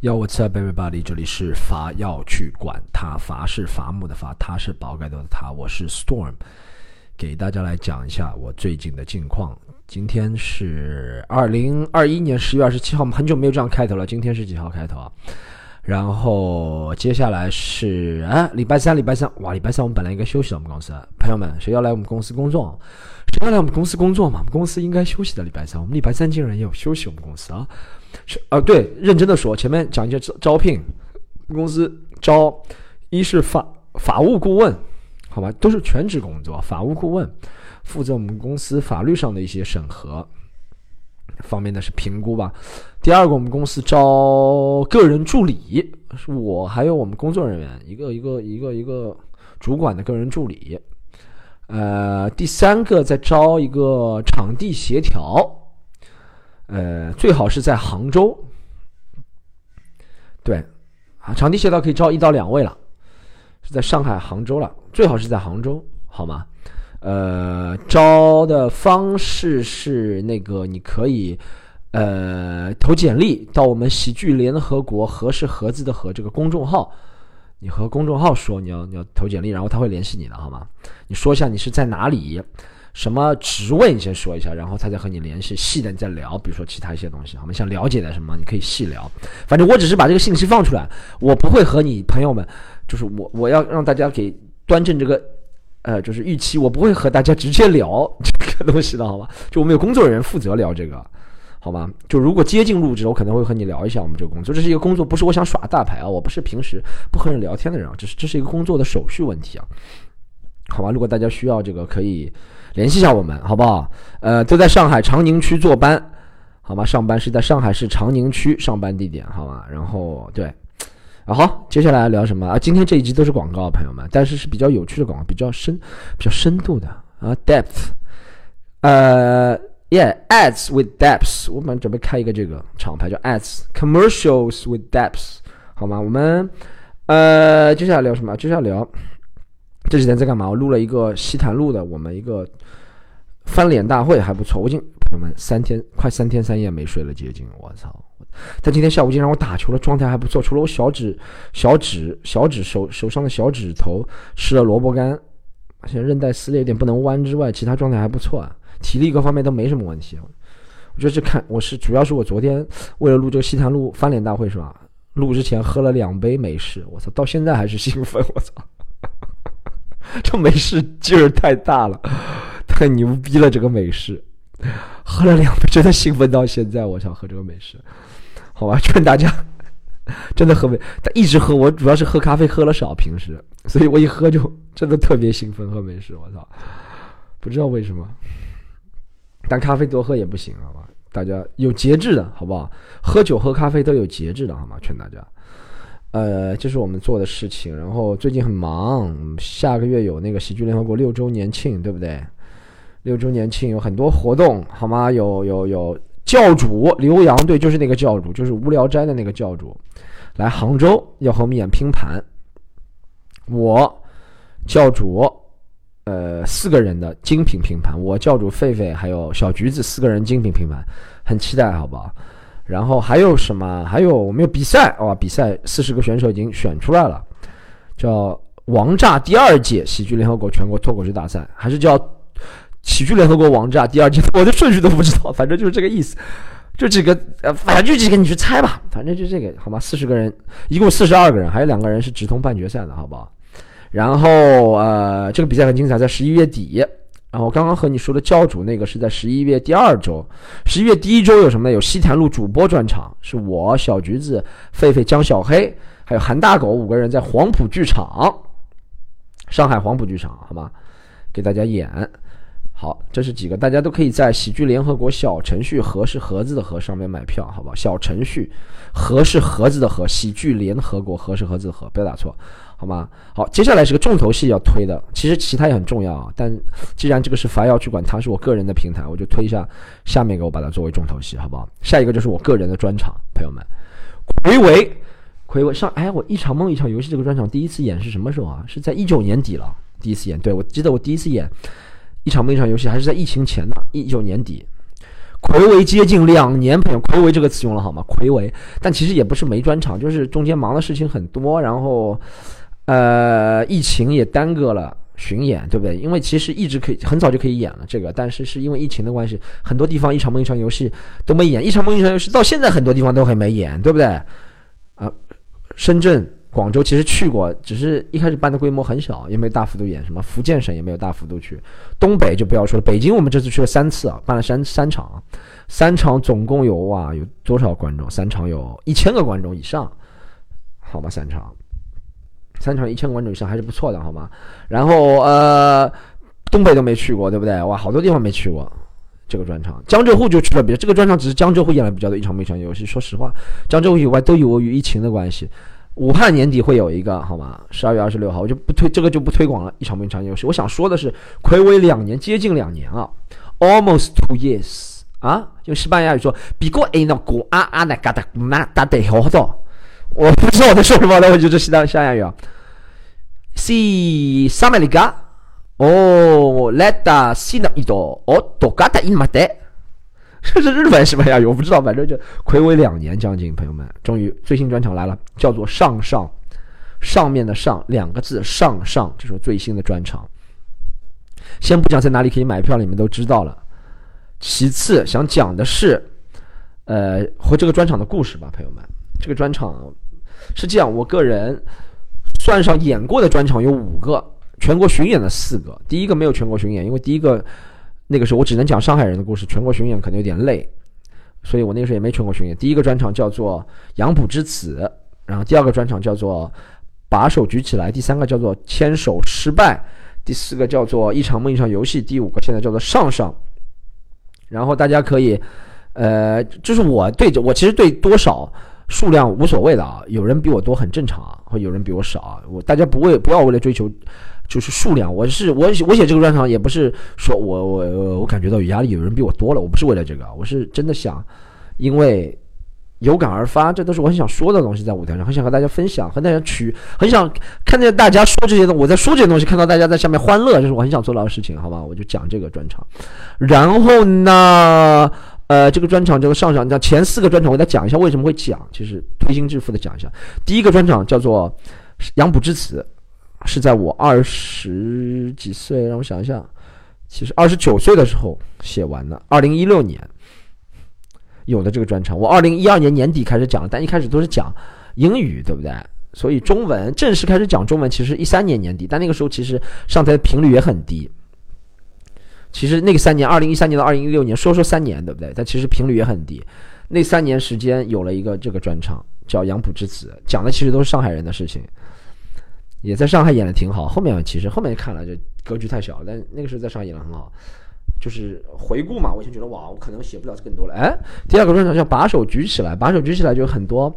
Yo, what's up, everybody？这里是伐要去管他，伐是伐木的伐，他是宝盖头的他，我是 Storm，给大家来讲一下我最近的近况。今天是二零二一年十月二十七号，我们很久没有这样开头了。今天是几号开头啊？然后接下来是啊，礼拜三，礼拜三，哇，礼拜三我们本来应该休息的，我们公司朋友们，谁要来我们公司工作？谁要来我们公司工作嘛？我们公司应该休息的礼拜三，我们礼拜三竟然也有休息，我们公司啊。是啊，对，认真的说，前面讲一些招招聘，公司招，一是法法务顾问，好吧，都是全职工作，法务顾问负责我们公司法律上的一些审核方面的是评估吧。第二个，我们公司招个人助理，是我还有我们工作人员一个一个一个一个主管的个人助理。呃，第三个在招一个场地协调。呃，最好是在杭州。对，啊，场地协调可以招一到两位了，是在上海、杭州了，最好是在杭州，好吗？呃，招的方式是那个，你可以呃投简历到我们喜剧联合国合是盒子的和这个公众号，你和公众号说你要你要投简历，然后他会联系你的，好吗？你说一下你是在哪里。什么职位？你先说一下，然后他再和你联系，细的你再聊。比如说其他一些东西，我们想了解的什么，你可以细聊。反正我只是把这个信息放出来，我不会和你朋友们，就是我我要让大家给端正这个，呃，就是预期，我不会和大家直接聊这个东西的，好吧？就我们有工作人员负责聊这个，好吗？就如果接近入职，我可能会和你聊一下我们这个工作，这是一个工作，不是我想耍大牌啊，我不是平时不和人聊天的人啊，这是这是一个工作的手续问题啊，好吧？如果大家需要这个，可以。联系一下我们，好不好？呃，都在上海长宁区坐班，好吗？上班是在上海市长宁区上班地点，好吗？然后对，啊好，接下来聊什么啊？今天这一集都是广告，朋友们，但是是比较有趣的广告，比较深、比较深度的啊，depth，呃，yeah，ads with depths，我们准备开一个这个厂牌叫 ads commercials with depths，好吗？我们呃，接下来聊什么？接下来聊。这几天在干嘛？我录了一个西坛路的我们一个翻脸大会，还不错。我已经朋友们三天快三天三夜没睡了，接近我操！但今天下午竟然我打球了，状态还不错。除了我小指、小指、小指手手上的小指头吃了萝卜干，现在韧带撕裂有点不能弯之外，其他状态还不错啊，体力各方面都没什么问题。我觉得这看我是主要是我昨天为了录这个西坛路翻脸大会是吧？录之前喝了两杯美式，我操，到现在还是 兴奋，我操！这美式劲儿太大了，太牛逼了！这个美式喝了两杯，真的兴奋到现在。我想喝这个美式，好吧，劝大家真的喝美，他一直喝。我主要是喝咖啡喝了少，平时，所以我一喝就真的特别兴奋。喝美式，我操，不知道为什么，但咖啡多喝也不行，好吧？大家有节制的好不好？喝酒喝咖啡都有节制的好吗？劝大家。呃，这是我们做的事情。然后最近很忙，下个月有那个喜剧联合国六周年庆，对不对？六周年庆有很多活动，好吗？有有有教主刘洋，对，就是那个教主，就是无聊斋的那个教主，来杭州要和我们演拼盘。我教主，呃，四个人的精品拼盘，我教主狒狒还有小橘子四个人精品拼盘，很期待，好不好？然后还有什么？还有我们有比赛哇！比赛四十个选手已经选出来了，叫“王炸”第二届喜剧联合国全国脱口秀大赛，还是叫“喜剧联合国王炸”第二届？我的顺序都不知道，反正就是这个意思。就几个呃，反正就几个，你去猜吧。反正就这个，好吗？四十个人，一共四十二个人，还有两个人是直通半决赛的，好不好？然后呃，这个比赛很精彩，在十一月底。然后刚刚和你说的教主那个是在十一月第二周，十一月第一周有什么呢？有西坛路主播专场，是我小橘子、狒狒、江小黑，还有韩大狗五个人在黄埔剧场，上海黄埔剧场，好吗？给大家演。好，这是几个，大家都可以在喜剧联合国小程序“和”是盒子的“盒”上面买票，好吧？小程序“和”是盒子的“盒”，喜剧联合国“和”是盒子的“和”，不要打错。好吗？好，接下来是个重头戏要推的，其实其他也很重要啊。但既然这个是凡要去管，它是我个人的平台，我就推一下。下面给我把它作为重头戏，好不好？下一个就是我个人的专场，朋友们。魁违，魁违上，哎，我一场梦一场游戏这个专场第一次演是什么时候啊？是在一九年底了，第一次演。对，我记得我第一次演一场梦一场游戏还是在疫情前呢，一九年底。暌违接近两年，朋友，暌违这个词用了好吗？暌违，但其实也不是没专场，就是中间忙的事情很多，然后，呃，疫情也耽搁了巡演，对不对？因为其实一直可以很早就可以演了这个，但是是因为疫情的关系，很多地方一场梦一场游戏都没演，一场梦一场游戏到现在很多地方都还没演，对不对？啊，深圳。广州其实去过，只是一开始办的规模很小，也没有大幅度演什么。福建省也没有大幅度去，东北就不要说了。北京我们这次去了三次啊，办了三三场，三场总共有哇有多少观众？三场有一千个观众以上，好吧，三场，三场一千观众以上还是不错的，好吗？然后呃，东北都没去过，对不对？哇，好多地方没去过。这个专场，江浙沪就去了比较。这个专场只是江浙沪演了比较多一场没场游戏。说实话，江浙沪以外都由于疫情的关系。武汉年底会有一个，好吗？十二月二十六号，我就不推这个就不推广了。一场没场游戏，我想说的是，暌违两年，接近两年啊，almost two years 啊，用西班牙语说，比过哎那古啊啊那嘎达那达得好多，我不知道我在说什么，那我就是西班牙语啊。Si s a m e l i g a oh letta sina ido o tocata imate，。这是日本什么呀？我不知道，反正就暌违两年将近，朋友们，终于最新专场来了，叫做“上上”，上面的“上”两个字，“上上”，这是最新的专场。先不讲在哪里可以买票，你们都知道了。其次想讲的是，呃，和这个专场的故事吧，朋友们。这个专场是这样，我个人算上演过的专场有五个，全国巡演的四个。第一个没有全国巡演，因为第一个。那个时候我只能讲上海人的故事，全国巡演可能有点累，所以我那个时候也没全国巡演。第一个专场叫做《杨浦之子》，然后第二个专场叫做《把手举起来》，第三个叫做《牵手失败》，第四个叫做《一场梦一场游戏》，第五个现在叫做《上上》。然后大家可以，呃，就是我对着我其实对多少数量无所谓的啊，有人比我多很正常啊，或有人比我少啊，我大家不为不要为了追求。就是数量，我是我我写这个专场也不是说我我我感觉到有压力，有人比我多了，我不是为了这个，我是真的想，因为有感而发，这都是我很想说的东西，在舞台上很想和大家分享，和大家取，很想看见大家说这些东西，我在说这些东西，看到大家在下面欢乐，这是我很想做到的事情，好吧？我就讲这个专场，然后呢，呃，这个专场叫做上上，讲前四个专场，我再讲一下为什么会讲，其实推心置腹的讲一下，第一个专场叫做杨浦之子。是在我二十几岁，让我想一下，其实二十九岁的时候写完的。二零一六年有的这个专场，我二零一二年年底开始讲，但一开始都是讲英语，对不对？所以中文正式开始讲中文，其实一三年年底，但那个时候其实上台的频率也很低。其实那个三年，二零一三年到二零一六年，说说三年，对不对？但其实频率也很低。那三年时间有了一个这个专场，叫《杨浦之子》，讲的其实都是上海人的事情。也在上海演的挺好，后面其实后面看了就格局太小，但那个时候在上海演的很好，就是回顾嘛，我以前觉得哇，我可能写不了更多了。哎，第二个专场叫把手举起来，把手举起来就很多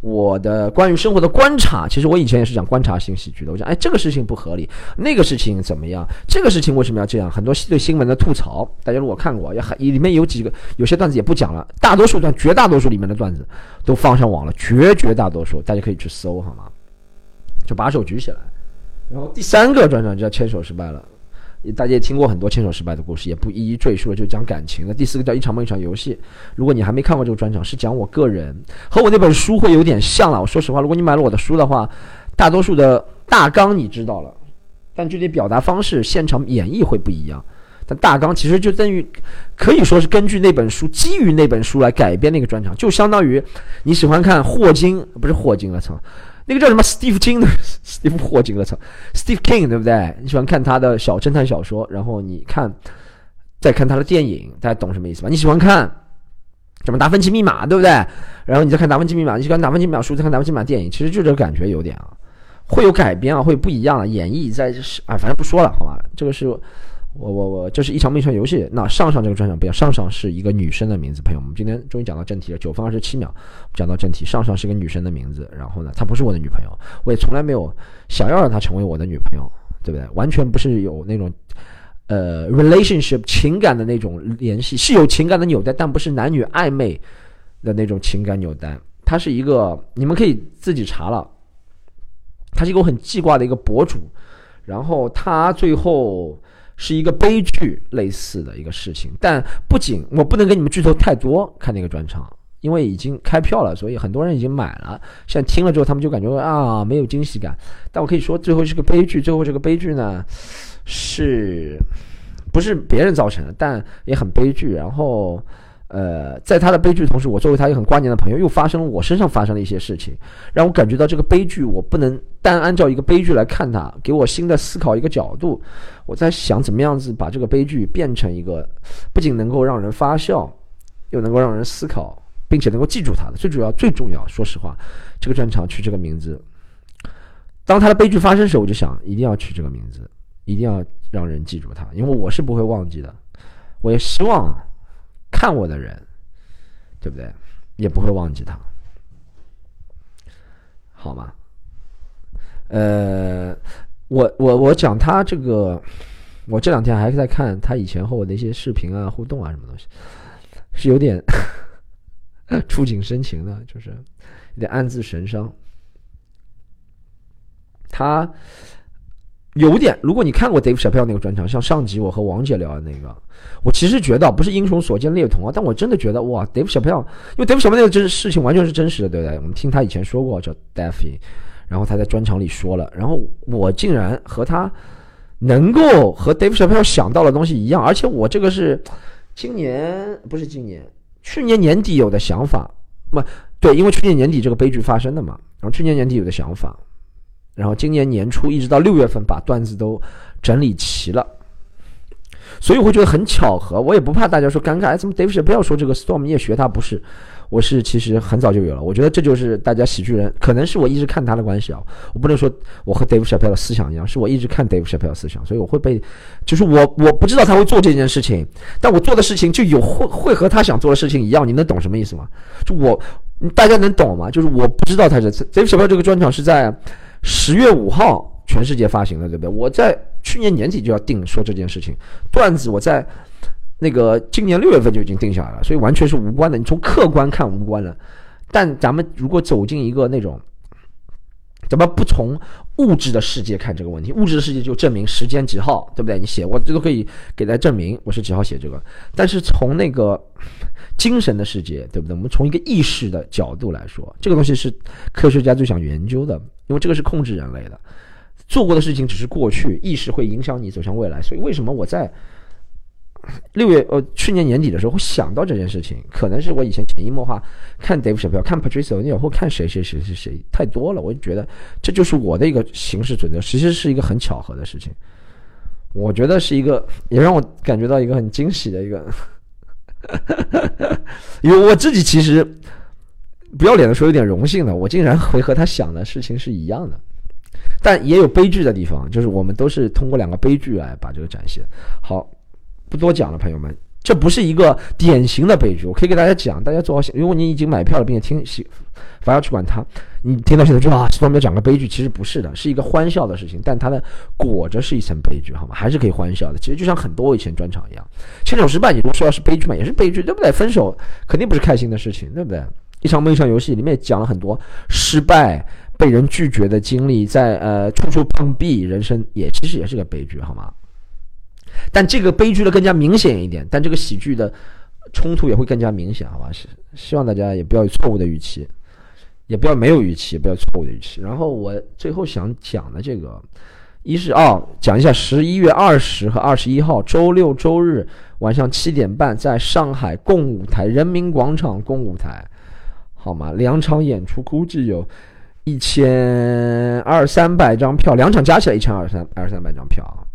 我的关于生活的观察。其实我以前也是讲观察性喜剧的，我讲哎这个事情不合理，那个事情怎么样，这个事情为什么要这样？很多对新闻的吐槽，大家如果看过，也很里面有几个有些段子也不讲了，大多数段绝大多数里面的段子都放上网了，绝绝大多数大家可以去搜好吗？就把手举起来，然后第三个转场叫牵手失败了，大家也听过很多牵手失败的故事，也不一一赘述了，就讲感情的。第四个叫一场梦一场游戏，如果你还没看过这个专场，是讲我个人和我那本书会有点像了。我说实话，如果你买了我的书的话，大多数的大纲你知道了，但具体表达方式、现场演绎会不一样。但大纲其实就等于可以说是根据那本书，基于那本书来改编那个专场，就相当于你喜欢看霍金，不是霍金了，操。那个叫什么？Steve King 的 Steve 霍金，我操，Steve King 对不对？你喜欢看他的小侦探小说，然后你看，再看他的电影，大家懂什么意思吧？你喜欢看什么《达芬奇密码》，对不对？然后你再看《达芬奇密码》，你喜欢《达芬奇密码》书，再看《达芬奇密码》电影，其实就这个感觉有点啊，会有改编啊，会不一样啊，演绎在是啊，反正不说了，好吧？这个是。我我我，这是一场命一场游戏。那上上这个专场不一样，上上是一个女生的名字。朋友们，今天终于讲到正题了，九分二十七秒，讲到正题。上上是个女生的名字，然后呢，她不是我的女朋友，我也从来没有想要让她成为我的女朋友，对不对？完全不是有那种呃 relationship 情感的那种联系，是有情感的纽带，但不是男女暧昧的那种情感纽带。她是一个，你们可以自己查了，她是一个我很记挂的一个博主，然后她最后。是一个悲剧类似的一个事情。但不仅我不能给你们剧透太多，看那个专场，因为已经开票了，所以很多人已经买了。现在听了之后，他们就感觉啊没有惊喜感。但我可以说，最后是个悲剧。最后这个悲剧呢，是不是别人造成的？但也很悲剧。然后。呃，在他的悲剧同时，我作为他一个很挂念的朋友，又发生了我身上发生了一些事情，让我感觉到这个悲剧，我不能单按照一个悲剧来看它，给我新的思考一个角度。我在想怎么样子把这个悲剧变成一个不仅能够让人发笑，又能够让人思考，并且能够记住他的。最主要、最重要，说实话，这个专场取这个名字，当他的悲剧发生时，我就想一定要取这个名字，一定要让人记住他，因为我是不会忘记的。我也希望。看我的人，对不对？也不会忘记他，好吗？呃，我我我讲他这个，我这两天还是在看他以前和我的一些视频啊、互动啊什么东西，是有点 触景生情的，就是有点暗自神伤。他。有点，如果你看过 Dave Shapell 那个专场，像上集我和王姐聊的那个，我其实觉得不是英雄所见略同啊，但我真的觉得哇，Dave Shapell 因为 Dave Shapell 那个真事情完全是真实的，对不对？我们听他以前说过叫 Daffy，然后他在专场里说了，然后我竟然和他能够和 Dave Shapell 想到的东西一样，而且我这个是今年不是今年，去年年底有的想法，不对，因为去年年底这个悲剧发生的嘛，然后去年年底有的想法。然后今年年初一直到六月份，把段子都整理齐了，所以我会觉得很巧合。我也不怕大家说尴尬，哎，怎么 Dave 不要说这个 Storm，你也学他？不是，我是其实很早就有了。我觉得这就是大家喜剧人，可能是我一直看他的关系啊。我不能说我和 Dave Chappelle 的思想一样，是我一直看 Dave Chappelle 思想，所以我会被，就是我我不知道他会做这件事情，但我做的事情就有会会和他想做的事情一样。你能懂什么意思吗？就我大家能懂吗？就是我不知道他是 Dave Chappelle 这个专场是在。十月五号，全世界发行的，对不对？我在去年年底就要定说这件事情，段子我在那个今年六月份就已经定下来了，所以完全是无关的。你从客观看无关的，但咱们如果走进一个那种，怎么不从物质的世界看这个问题，物质的世界就证明时间几号，对不对？你写我这都可以给大家证明我是几号写这个，但是从那个。精神的世界，对不对？我们从一个意识的角度来说，这个东西是科学家最想研究的，因为这个是控制人类的。做过的事情只是过去，意识会影响你走向未来。所以，为什么我在六月呃去年年底的时候会想到这件事情？可能是我以前潜移默化看 Dave 股票、看 Patrice o n e i l 或看谁谁谁谁谁太多了，我就觉得这就是我的一个行事准则。其实是一个很巧合的事情，我觉得是一个也让我感觉到一个很惊喜的一个。因为我自己其实不要脸的说，有点荣幸的，我竟然会和他想的事情是一样的，但也有悲剧的地方，就是我们都是通过两个悲剧来把这个展现。好，不多讲了，朋友们。这不是一个典型的悲剧，我可以给大家讲，大家做好想。如果你已经买票了，并且听喜，反而去管它，你听到现在说啊，这方面讲个悲剧，其实不是的，是一个欢笑的事情，但它的裹着是一层悲剧，好吗？还是可以欢笑的。其实就像很多以前专场一样，牵手失败，你都说要是悲剧嘛，也是悲剧，对不对？分手肯定不是开心的事情，对不对？一场梦，一场游戏，里面讲了很多失败、被人拒绝的经历，在呃处处碰壁，人生也其实也是个悲剧，好吗？但这个悲剧的更加明显一点，但这个喜剧的冲突也会更加明显，好吧？是希望大家也不要有错误的预期，也不要没有预期，不要错误的预期。然后我最后想讲的这个，一是哦，讲一下十一月二十和二十一号周六周日晚上七点半在上海共舞台人民广场共舞台，好吗？两场演出估计有一千二三百张票，两场加起来一千二三二三百张票啊。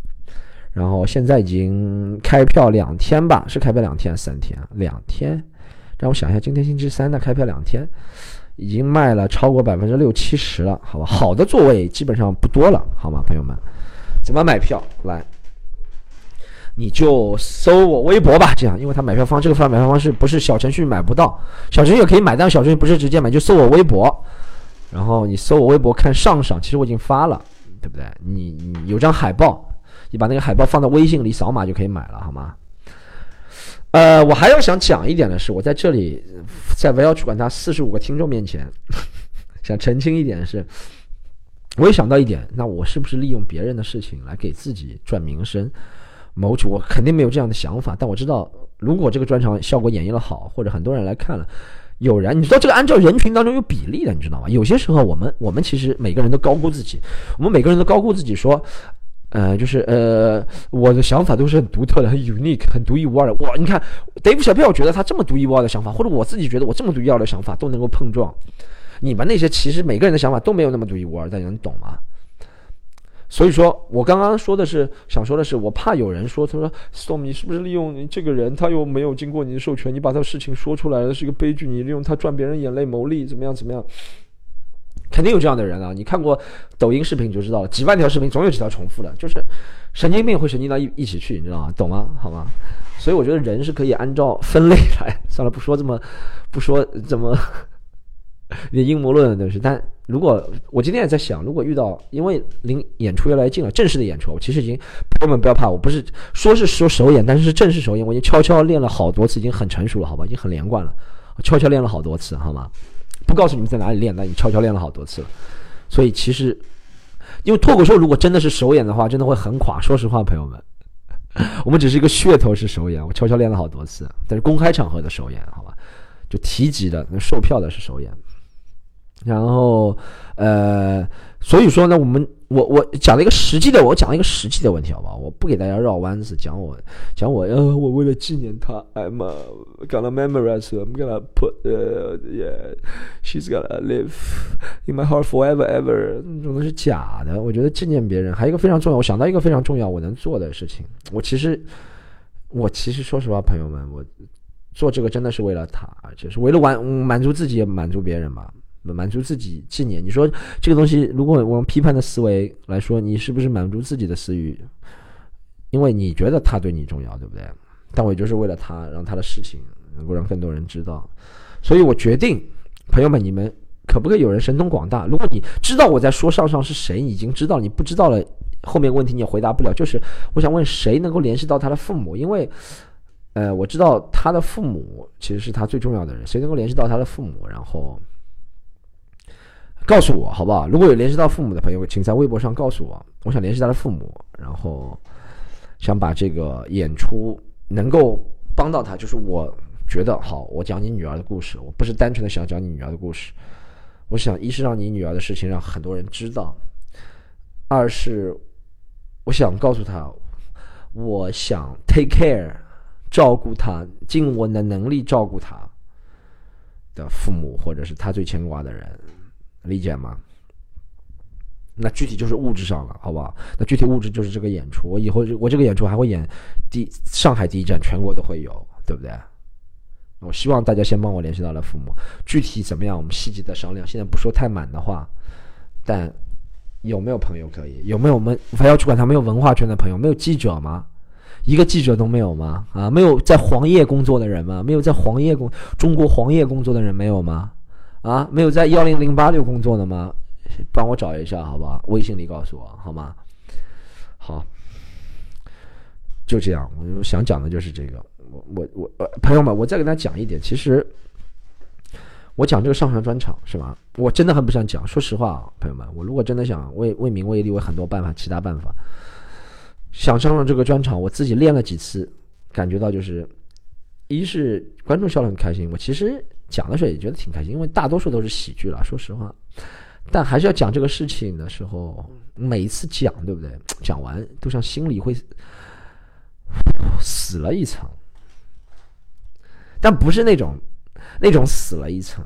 然后现在已经开票两天吧，是开票两天三天？两天，让我想一下，今天星期三的开票两天，已经卖了超过百分之六七十了，好吧？好的座位基本上不多了，好吗，朋友们？怎么买票？来，你就搜我微博吧，这样，因为他买票方这个方买票方式不是小程序买不到，小程序也可以买，但小程序不是直接买，就搜我微博，然后你搜我微博看上赏，其实我已经发了，对不对？你你有张海报。你把那个海报放到微信里扫码就可以买了，好吗？呃，我还要想讲一点的是，我在这里在围绕去管他四十五个听众面前，想澄清一点是，我也想到一点，那我是不是利用别人的事情来给自己赚名声？谋取，我肯定没有这样的想法。但我知道，如果这个专场效果演绎的好，或者很多人来看了，有人，你知道这个按照人群当中有比例的，你知道吗？有些时候我们我们其实每个人都高估自己，我们每个人都高估自己，说，呃，就是呃，我的想法都是很独特的，很 unique，很独一无二的。哇，你看，Dave 小票觉得他这么独一无二的想法，或者我自己觉得我这么独一无二的想法都能够碰撞，你们那些其实每个人的想法都没有那么独一无二，大家能懂吗？所以说我刚刚说的是，想说的是，我怕有人说，他说，Storm，你是不是利用你这个人，他又没有经过你的授权，你把他事情说出来了，是一个悲剧，你利用他赚别人眼泪牟利，怎么样怎么样？肯定有这样的人啊！你看过抖音视频就知道了，几万条视频总有几条重复的，就是神经病会神经到一一起去，你知道吗？懂吗？好吗？所以我觉得人是可以按照分类来，算了，不说这么，不说怎么。有阴谋论的东西，但如果我今天也在想，如果遇到，因为离演出越来越近了，正式的演出，我其实已经朋友们不要怕，我不是说是说首演，但是是正式首演，我已经悄悄练了好多次，已经很成熟了，好吧，已经很连贯了，我悄悄练了好多次，好吗？不告诉你们在哪里练，那你悄悄练了好多次了。所以其实，因为脱口秀如果真的是首演的话，真的会很垮。说实话，朋友们，我们只是一个噱头是首演，我悄悄练了好多次，但是公开场合的首演，好吧，就提及的那售票的是首演。然后，呃，所以说呢，我们我我讲了一个实际的，我讲了一个实际的问题，好不好？我不给大家绕弯子，讲我讲我，呃，我为了纪念他，I'm gonna memorize her, I'm gonna put, uh, yeah, she's gonna live in my heart forever, ever。这种都是假的。我觉得纪念别人还有一个非常重要，我想到一个非常重要我能做的事情。我其实，我其实说实话，朋友们，我做这个真的是为了他，而且是为了完满足自己，也满足别人吧。满足自己纪念，你说这个东西，如果我用批判的思维来说，你是不是满足自己的私欲？因为你觉得他对你重要，对不对？但我就是为了他，让他的事情能够让更多人知道，所以我决定，朋友们，你们可不可以有人神通广大？如果你知道我在说上上是谁，已经知道，你不知道了，后面问题你也回答不了。就是我想问，谁能够联系到他的父母？因为，呃，我知道他的父母其实是他最重要的人，谁能够联系到他的父母？然后。告诉我好不好？如果有联系到父母的朋友，请在微博上告诉我。我想联系他的父母，然后想把这个演出能够帮到他。就是我觉得好，我讲你女儿的故事，我不是单纯的想讲你女儿的故事。我想一是让你女儿的事情让很多人知道，二是我想告诉他，我想 take care 照顾他，尽我的能力照顾他的父母，或者是他最牵挂的人。理解吗？那具体就是物质上了，好不好？那具体物质就是这个演出，我以后我这个演出还会演第上海第一站，全国都会有，对不对？我希望大家先帮我联系到了父母，具体怎么样，我们细节再商量。现在不说太满的话，但有没有朋友可以？有没有我们还要去管他没有文化圈的朋友？没有记者吗？一个记者都没有吗？啊，没有在黄页工作的人吗？没有在黄页工中国黄页工作的人没有吗？啊，没有在幺零零八六工作的吗？帮我找一下，好吧？微信里告诉我，好吗？好，就这样。我想讲的就是这个。我我我，朋友们，我再跟大家讲一点。其实我讲这个上传专场是吧？我真的很不想讲。说实话啊，朋友们，我如果真的想为为名为利，为很多办法，其他办法，想上了这个专场，我自己练了几次，感觉到就是，一是观众笑得很开心。我其实。讲的时候也觉得挺开心，因为大多数都是喜剧了，说实话。但还是要讲这个事情的时候，每一次讲，对不对？讲完都像心里会死了一层，但不是那种那种死了一层，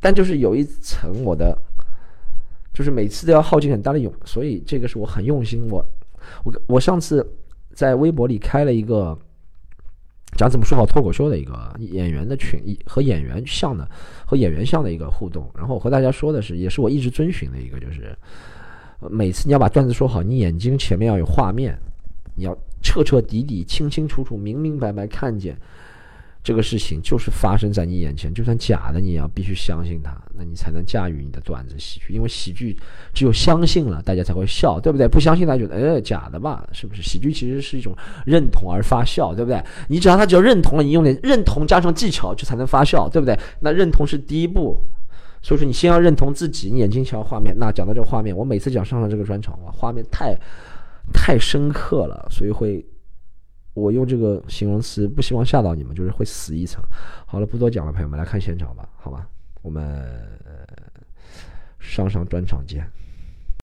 但就是有一层我的，就是每次都要耗尽很大的勇，所以这个是我很用心。我我我上次在微博里开了一个。讲怎么说好脱口秀的一个演员的群，和演员像的和演员像的一个互动。然后和大家说的是，也是我一直遵循的一个，就是每次你要把段子说好，你眼睛前面要有画面，你要彻彻底底、清清楚楚、明明白白看见。这个事情就是发生在你眼前，就算假的，你也要必须相信它，那你才能驾驭你的段子喜剧。因为喜剧只有相信了，大家才会笑，对不对？不相信，大家觉得，哎，假的吧？是不是？喜剧其实是一种认同而发笑，对不对？你只要他只要认同了，你用点认同加上技巧，就才能发笑，对不对？那认同是第一步，所以说你先要认同自己，你眼睛瞧画面。那讲到这个画面，我每次讲上了这个专场，哇，画面太太深刻了，所以会。我用这个形容词不希望吓到你们，就是会死一层。好了，不多讲了，朋友们来看现场吧，好吧，我们上上专场见。